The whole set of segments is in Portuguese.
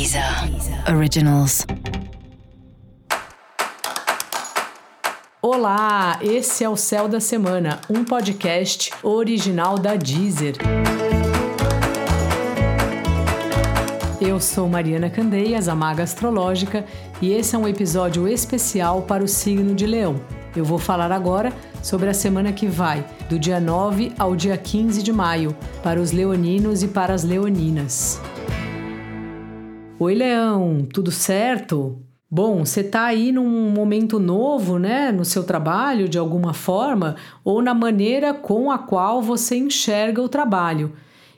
Deezer Originals. Olá, esse é o Céu da Semana, um podcast original da Deezer. Eu sou Mariana Candeias, a maga astrológica, e esse é um episódio especial para o signo de Leão. Eu vou falar agora sobre a semana que vai, do dia 9 ao dia 15 de maio, para os leoninos e para as leoninas. Oi, Leão, tudo certo? Bom, você está aí num momento novo, né, no seu trabalho, de alguma forma, ou na maneira com a qual você enxerga o trabalho.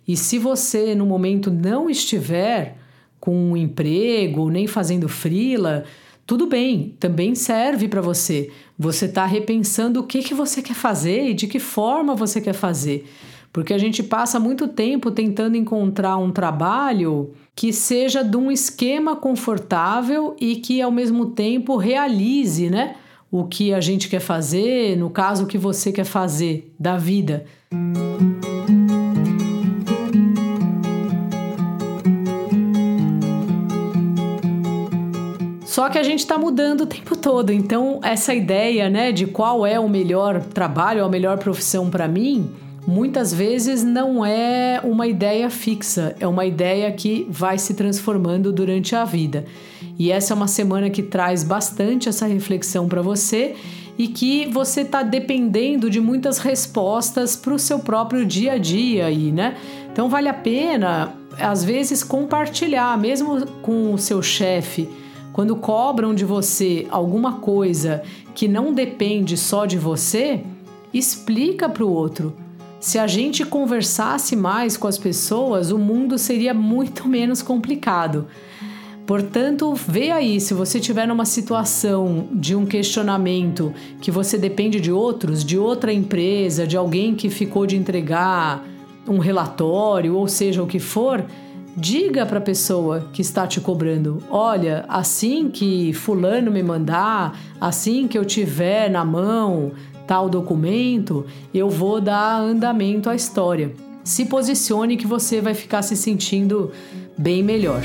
E se você no momento não estiver com um emprego, nem fazendo frila, tudo bem, também serve para você. Você está repensando o que, que você quer fazer e de que forma você quer fazer. Porque a gente passa muito tempo tentando encontrar um trabalho que seja de um esquema confortável e que ao mesmo tempo realize, né, o que a gente quer fazer, no caso o que você quer fazer da vida. Só que a gente está mudando o tempo todo, então essa ideia, né, de qual é o melhor trabalho, a melhor profissão para mim, muitas vezes não é uma ideia fixa, é uma ideia que vai se transformando durante a vida. E essa é uma semana que traz bastante essa reflexão para você e que você está dependendo de muitas respostas para o seu próprio dia a dia aí, né? Então vale a pena, às vezes, compartilhar, mesmo com o seu chefe, quando cobram de você alguma coisa que não depende só de você, explica para o outro. Se a gente conversasse mais com as pessoas, o mundo seria muito menos complicado. Portanto, vê aí, se você tiver numa situação de um questionamento que você depende de outros, de outra empresa, de alguém que ficou de entregar um relatório, ou seja, o que for, diga para a pessoa que está te cobrando: olha, assim que Fulano me mandar, assim que eu tiver na mão tal documento, eu vou dar andamento à história. Se posicione que você vai ficar se sentindo bem melhor.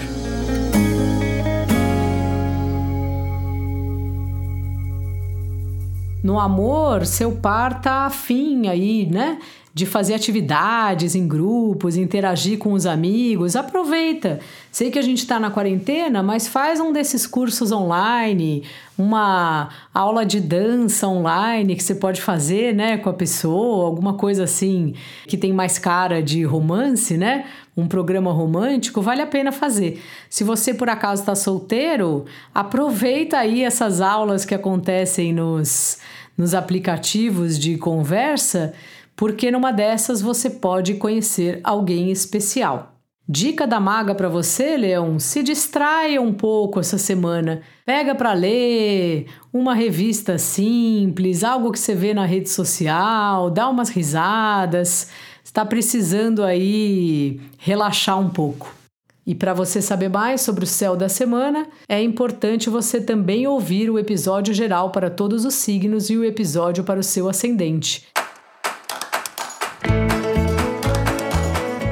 No amor, seu par tá afim aí, né? De fazer atividades em grupos, interagir com os amigos, aproveita. Sei que a gente está na quarentena, mas faz um desses cursos online, uma aula de dança online que você pode fazer, né, com a pessoa, alguma coisa assim que tem mais cara de romance, né? Um programa romântico, vale a pena fazer. Se você por acaso está solteiro, aproveita aí essas aulas que acontecem nos, nos aplicativos de conversa porque numa dessas você pode conhecer alguém especial. Dica da maga para você, Leão: se distraia um pouco essa semana. Pega para ler uma revista simples, algo que você vê na rede social, dá umas risadas. Está precisando aí relaxar um pouco. E para você saber mais sobre o céu da semana, é importante você também ouvir o episódio geral para todos os signos e o episódio para o seu ascendente.